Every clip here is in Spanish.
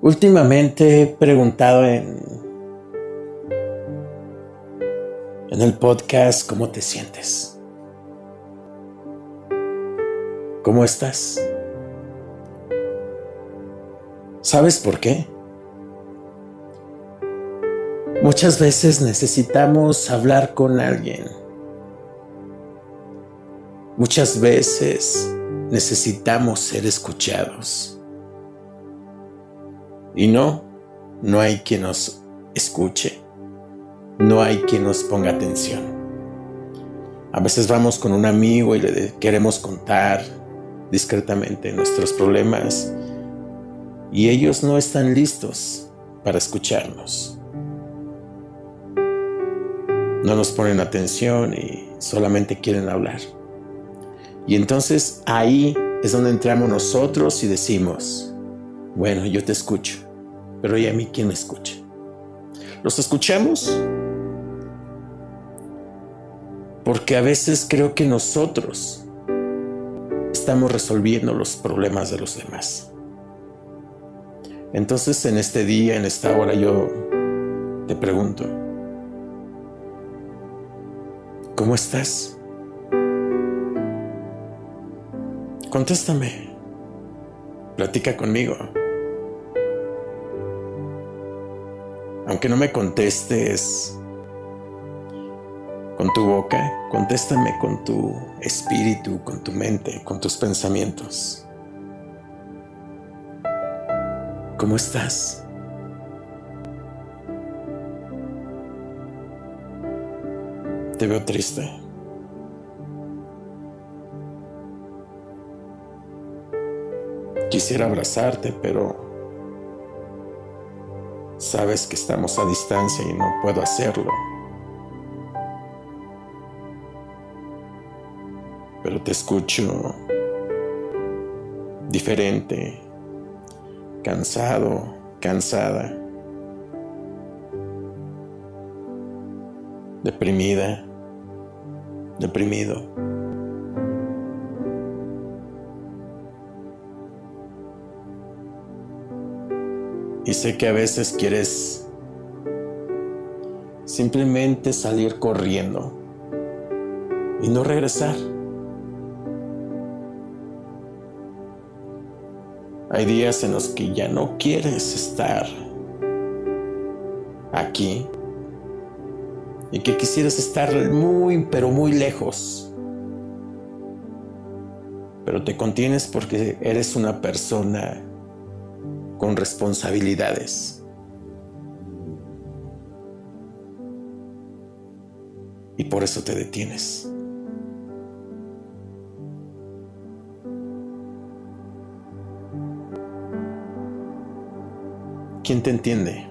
Últimamente he preguntado en, en el podcast cómo te sientes. ¿Cómo estás? ¿Sabes por qué? Muchas veces necesitamos hablar con alguien. Muchas veces necesitamos ser escuchados. Y no, no hay quien nos escuche, no hay quien nos ponga atención. A veces vamos con un amigo y le queremos contar discretamente nuestros problemas y ellos no están listos para escucharnos. No nos ponen atención y solamente quieren hablar. Y entonces ahí es donde entramos nosotros y decimos, bueno, yo te escucho pero ¿y a mí quién me escucha? ¿Los escuchamos? Porque a veces creo que nosotros estamos resolviendo los problemas de los demás. Entonces en este día, en esta hora, yo te pregunto, ¿cómo estás? Contéstame, platica conmigo. Aunque no me contestes con tu boca, contéstame con tu espíritu, con tu mente, con tus pensamientos. ¿Cómo estás? Te veo triste. Quisiera abrazarte, pero Sabes que estamos a distancia y no puedo hacerlo. Pero te escucho diferente, cansado, cansada, deprimida, deprimido. Y sé que a veces quieres simplemente salir corriendo y no regresar. Hay días en los que ya no quieres estar aquí y que quisieras estar muy, pero muy lejos. Pero te contienes porque eres una persona con responsabilidades. Y por eso te detienes. ¿Quién te entiende?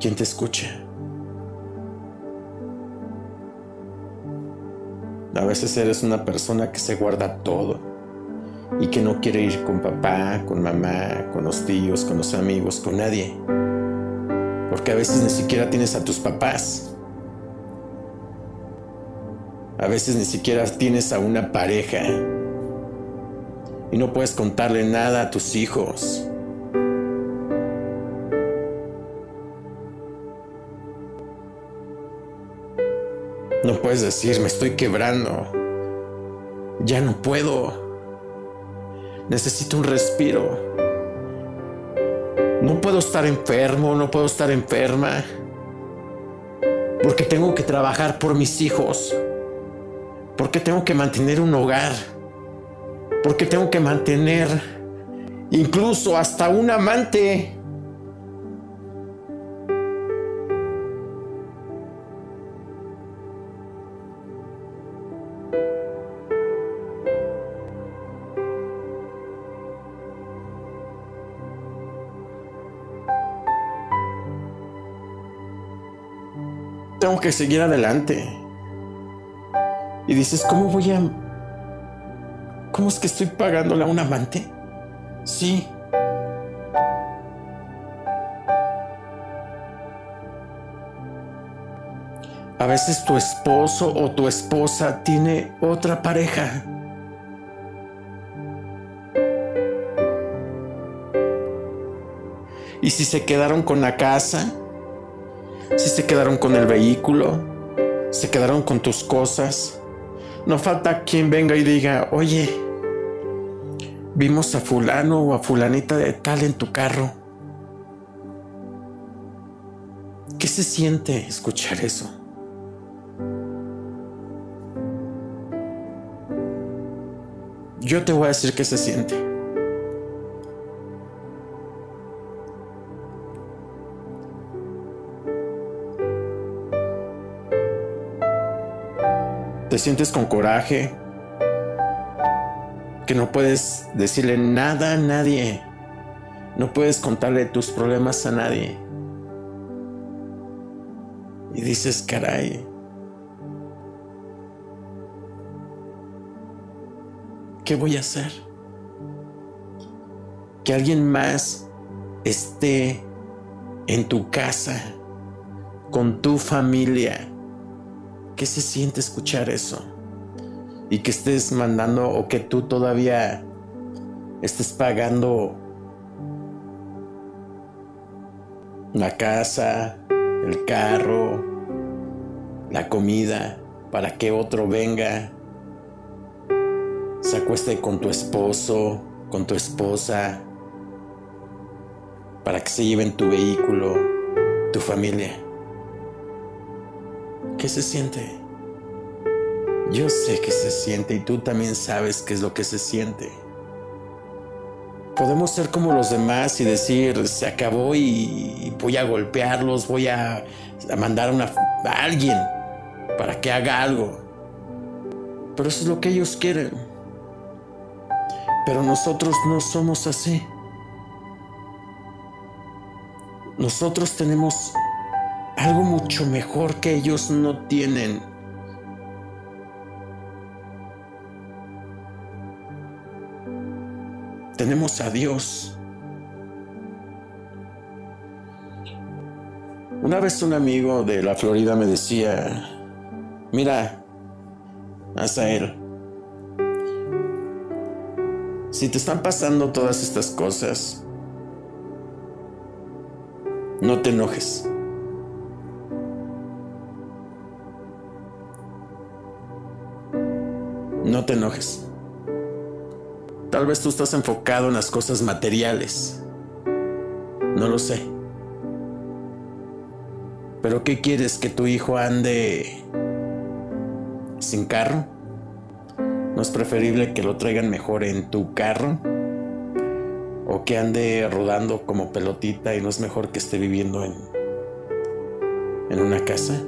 ¿Quién te escucha? A veces eres una persona que se guarda todo y que no quiere ir con papá, con mamá, con los tíos, con los amigos, con nadie. Porque a veces ni siquiera tienes a tus papás. A veces ni siquiera tienes a una pareja. Y no puedes contarle nada a tus hijos. No puedes decir, me estoy quebrando. Ya no puedo. Necesito un respiro. No puedo estar enfermo, no puedo estar enferma. Porque tengo que trabajar por mis hijos. Porque tengo que mantener un hogar. Porque tengo que mantener incluso hasta un amante. Tengo que seguir adelante. Y dices, ¿cómo voy a... ¿Cómo es que estoy pagándole a un amante? Sí. A veces tu esposo o tu esposa tiene otra pareja. Y si se quedaron con la casa, si se quedaron con el vehículo, se quedaron con tus cosas, no falta quien venga y diga, oye, vimos a fulano o a fulanita de tal en tu carro. ¿Qué se siente escuchar eso? Yo te voy a decir qué se siente. Sientes con coraje, que no puedes decirle nada a nadie, no puedes contarle tus problemas a nadie. Y dices, caray, ¿qué voy a hacer? Que alguien más esté en tu casa, con tu familia ¿Qué se siente escuchar eso? Y que estés mandando o que tú todavía estés pagando la casa, el carro, la comida, para que otro venga, se acueste con tu esposo, con tu esposa, para que se lleven tu vehículo, tu familia. ¿Qué se siente? Yo sé que se siente y tú también sabes qué es lo que se siente. Podemos ser como los demás y decir, se acabó y voy a golpearlos, voy a, mandar a alguien para que haga algo. Pero eso es lo que ellos quieren. Pero nosotros no somos así. Nosotros tenemos algo mucho mejor que ellos no tienen. Tenemos a Dios. Una vez un amigo de la Florida me decía, mira, él. si te están pasando todas estas cosas, no te enojes. No te enojes. Tal vez tú estás enfocado en las cosas materiales. No lo sé. Pero ¿qué quieres? ¿Que tu hijo ande sin carro? ¿No es preferible que lo traigan mejor en tu carro? ¿O que ande rodando como pelotita y no es mejor que esté viviendo en, en una casa?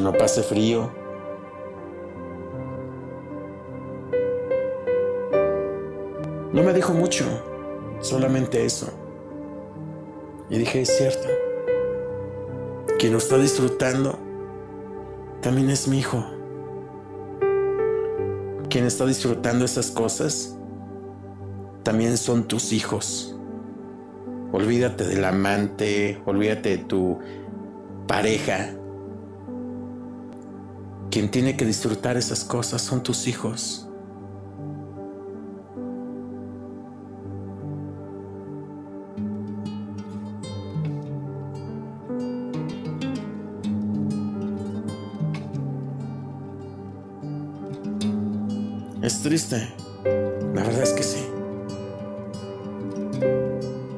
No pase frío. No me dijo mucho, solamente eso. Y dije, es cierto. Quien lo está disfrutando también es mi hijo. Quien está disfrutando esas cosas también son tus hijos. Olvídate del amante, olvídate de tu pareja, quien tiene que disfrutar esas cosas son tus hijos. Es triste, la verdad es que sí.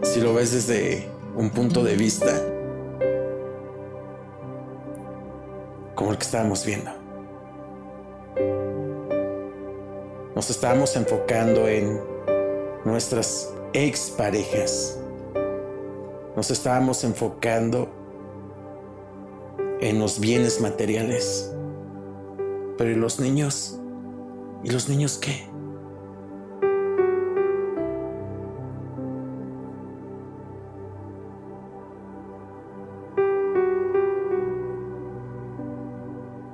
Si lo ves desde un punto de vista como el que estábamos viendo. Nos estábamos enfocando en nuestras exparejas. Nos estábamos enfocando en los bienes materiales. Pero ¿y los niños? ¿Y los niños qué?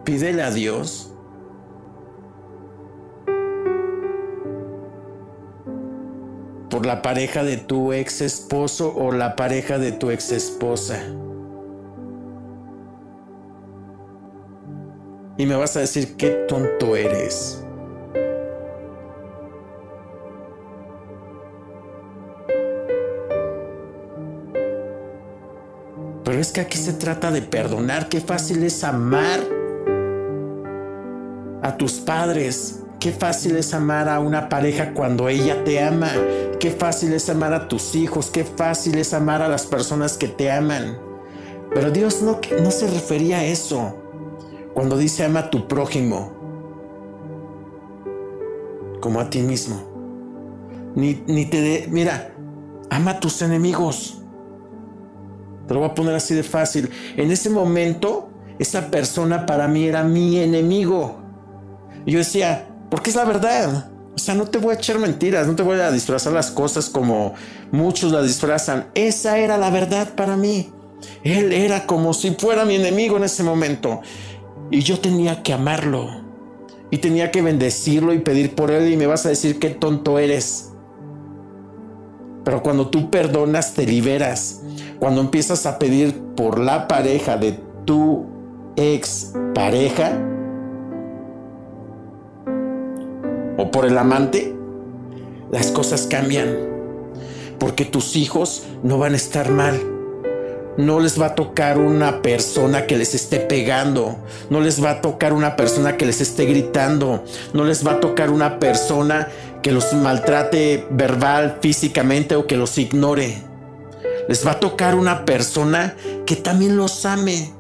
Pídele a Dios la pareja de tu ex esposo o la pareja de tu ex esposa. Y me vas a decir qué tonto eres. Pero es que aquí se trata de perdonar, qué fácil es amar a tus padres, Qué fácil es amar a una pareja cuando ella te ama. Qué fácil es amar a tus hijos. Qué fácil es amar a las personas que te aman. Pero Dios no, no se refería a eso. Cuando dice ama a tu prójimo como a ti mismo. Ni, ni te de, mira, ama a tus enemigos. Te lo voy a poner así de fácil. En ese momento, esa persona para mí era mi enemigo. Yo decía, porque es la verdad. O sea, no te voy a echar mentiras, no te voy a disfrazar las cosas como muchos las disfrazan. Esa era la verdad para mí. Él era como si fuera mi enemigo en ese momento. Y yo tenía que amarlo. Y tenía que bendecirlo y pedir por él. Y me vas a decir qué tonto eres. Pero cuando tú perdonas, te liberas. Cuando empiezas a pedir por la pareja de tu ex pareja o por el amante, las cosas cambian. Porque tus hijos no van a estar mal no les va a tocar una persona que les esté pegando, no les va a tocar una persona que les esté gritando, no les va a tocar una persona que los maltrate verbal, físicamente o que los ignore. Les va a tocar una persona que también los ame,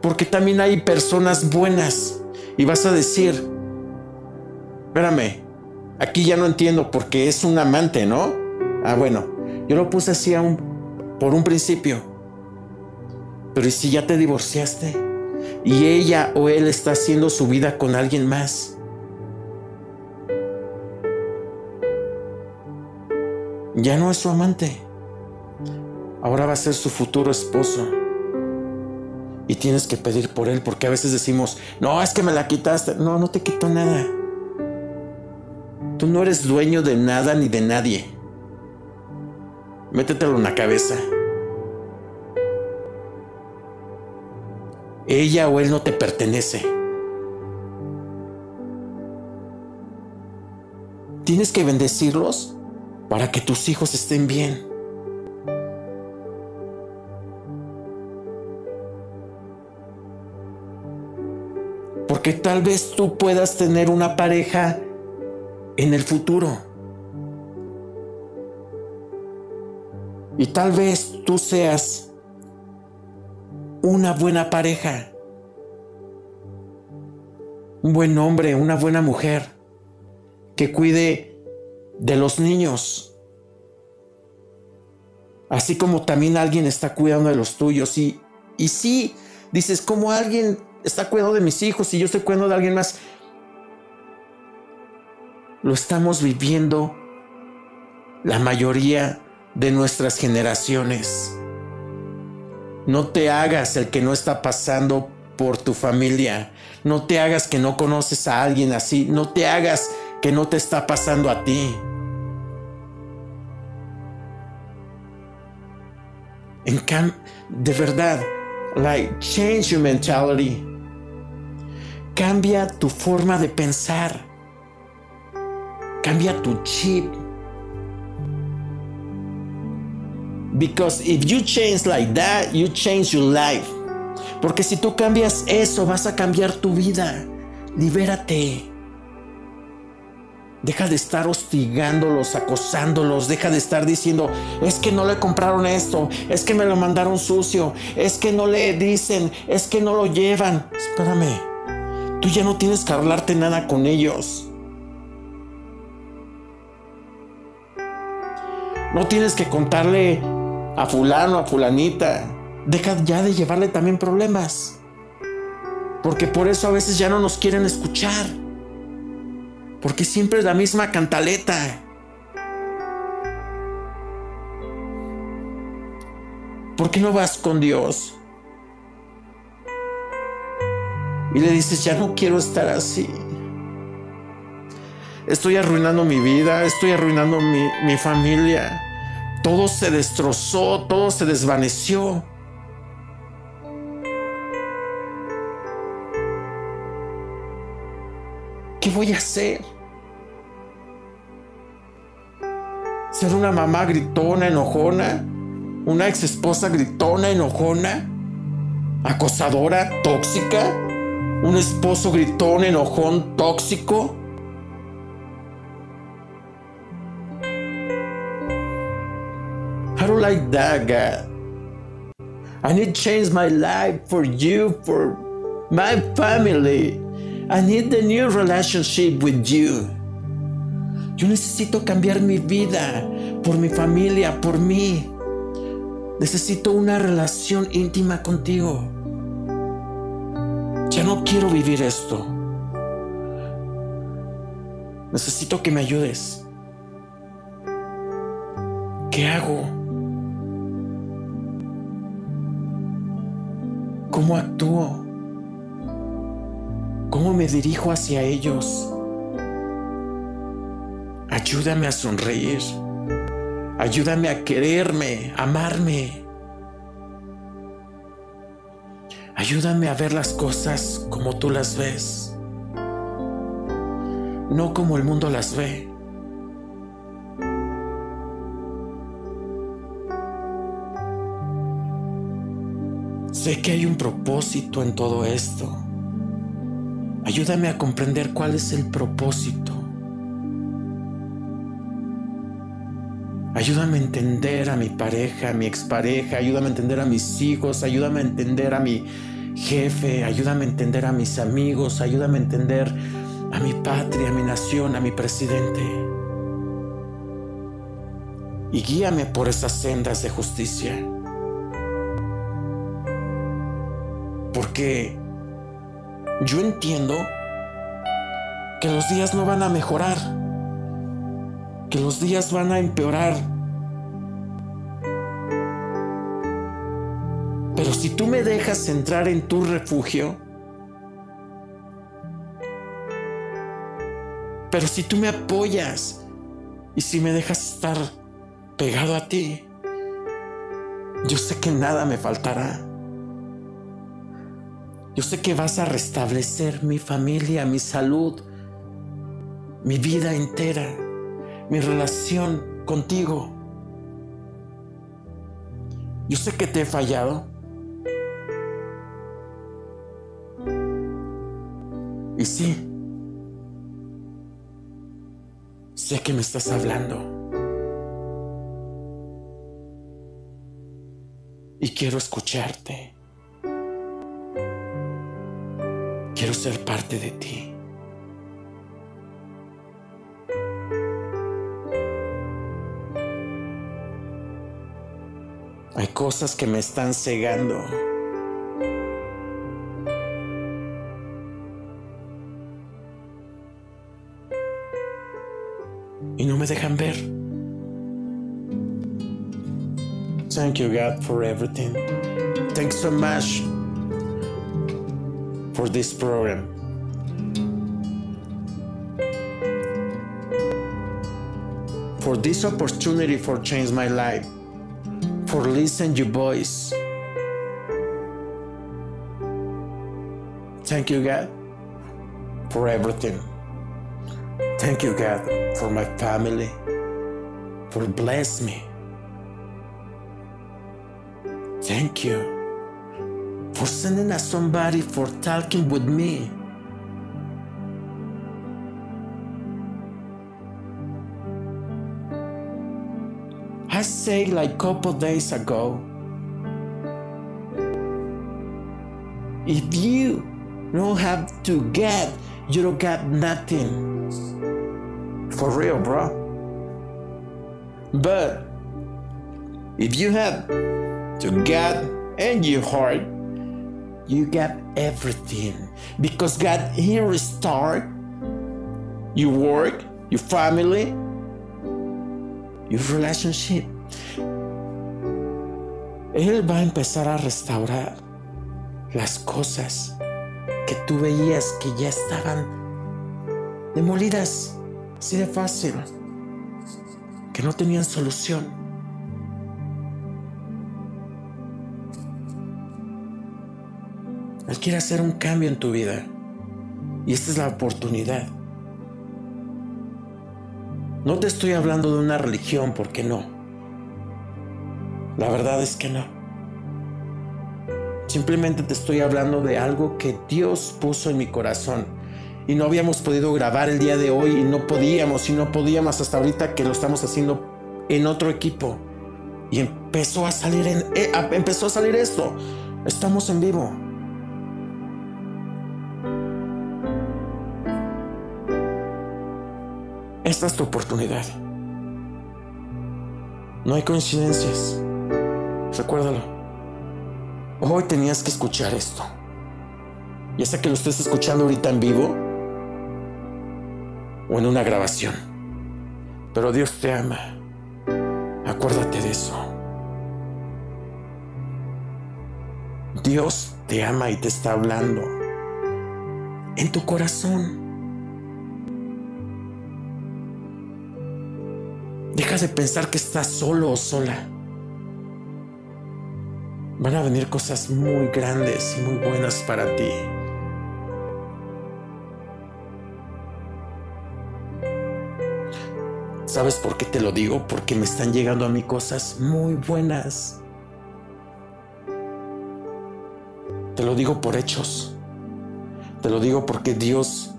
porque también hay personas buenas. Y vas a decir, espérame, aquí ya no entiendo porque es un amante, ¿no? Ah, bueno, yo lo puse así por un principio. Pero ¿y si ya te divorciaste? Y ella o él está haciendo su vida con alguien más. Ya no es su amante. Ahora va a ser su futuro esposo. Y tienes que pedir por él, porque a veces decimos, no, es que me la quitaste. No, no te quito nada. Tú no eres dueño de nada ni de nadie. Métetelo en la cabeza. ella o él no te pertenece. Tienes que bendecirlos para que tus hijos estén bien. Porque tal vez tú puedas tener una pareja en el futuro. Y tal vez tú seas una buena pareja, un buen hombre, una buena mujer que cuide de los niños. Así como también alguien está cuidando de los tuyos. Y, y sí, dices, como alguien está cuidando de mis hijos y yo estoy cuidando de alguien más. Lo estamos viviendo la mayoría de nuestras generaciones. No te hagas el que no está pasando por tu familia. No te hagas que no conoces a alguien así. No te hagas que no te está pasando a ti. De verdad, like change your mentality. Cambia tu forma de pensar. Cambia tu chip. Because if you change like that, you change your life. Porque si tú cambias eso, vas a cambiar tu vida. Libérate. Deja de estar hostigándolos, acosándolos. Deja de estar diciendo, es que no le compraron esto, es que me lo mandaron sucio, es que no le dicen, es que no lo llevan. Espérame, tú ya no tienes que hablarte nada con ellos. No tienes que contarle a fulano, a fulanita. Deja ya de llevarle también problemas. Porque por eso a veces ya no nos quieren escuchar. Porque siempre es la misma cantaleta. ¿Por qué no vas con Dios? Y le dices, ya no quiero estar así. Estoy arruinando mi vida, estoy arruinando mi, mi familia todo se destrozó, todo se desvaneció. ¿Qué voy a hacer? ¿Ser una mamá gritona, enojona? ¿Una ex esposa gritona, enojona? acosadora, tóxica, un esposo gritón, enojón, tóxico. Like that, God. I need to change my life for you, for my family. I need a new relationship with you. Yo necesito cambiar mi vida por mi familia, por mí. Necesito una relación íntima contigo. Ya no quiero vivir esto. Necesito que me ayudes. ¿Qué hago? ¿Cómo actúo? ¿Cómo me dirijo hacia ellos? Ayúdame a sonreír. Ayúdame a quererme, amarme. Ayúdame a ver las cosas como tú las ves, no como el mundo las ve. Sé que hay un propósito en todo esto. Ayúdame a comprender cuál es el propósito. Ayúdame a entender a mi pareja, a mi expareja, ayúdame a entender a mis hijos, ayúdame a entender a mi jefe, ayúdame a entender a mis amigos, ayúdame a entender a mi patria, a mi nación, a mi presidente. Y guíame por esas sendas de justicia. Porque yo entiendo que los días no van a mejorar que los días van a empeorar. Pero si tú me dejas entrar en tu refugio, pero si tú me apoyas y si me dejas estar pegado a ti, yo sé que nada me faltará. Yo sé que vas a restablecer mi familia, mi salud, mi vida entera mi relación contigo. Yo sé que te he fallado. Y sí, sé que me estás hablando. Y quiero escucharte. Quiero ser parte de ti. Hay cosas que me están cegando. Y no me dejan ver. Thank you, God, for everything. Thanks so much for this program. For this opportunity for change my life. for listen your voice. Thank you, God, for everything. Thank you, God, for my family, for bless me. Thank you for sending us somebody for talking with me. I said like couple days ago, if you don't have to get, you don't got nothing. For real, bro. But if you have to get and your heart, you got everything. Because God He restart your work, your family, your relationship. Él va a empezar a restaurar las cosas que tú veías que ya estaban demolidas, así de fácil, que no tenían solución. Él quiere hacer un cambio en tu vida y esta es la oportunidad. No te estoy hablando de una religión, porque no. La verdad es que no. simplemente te estoy hablando de algo que Dios puso en mi corazón. Y no habíamos podido grabar el día de hoy y no podíamos y no podíamos hasta ahorita que lo estamos haciendo en otro equipo. Y empezó a salir eh, empezó a salir esto. Estamos en vivo. Esta es tu oportunidad. No hay coincidencias. Recuérdalo. Hoy tenías que escuchar esto. Ya sea que lo estés escuchando ahorita en vivo o en una grabación. Pero Dios te ama. Acuérdate de eso. Dios te ama y te está hablando en tu corazón. Deja de pensar que estás solo o sola. Van a venir cosas muy grandes y muy buenas para ti. ¿Sabes por qué te lo digo? Porque me están llegando a mí cosas muy buenas. Te lo digo por hechos. Te lo digo porque Dios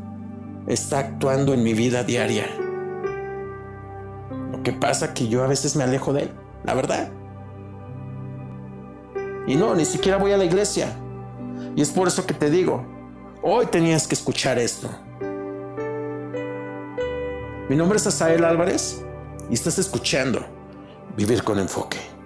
está actuando en mi vida diaria. Que pasa que yo a veces me alejo de Él, la verdad. Y no, ni siquiera voy a la iglesia. Y es por eso que te digo, hoy tenías que escuchar esto. Mi nombre es Asael Álvarez y estás escuchando Vivir con Enfoque.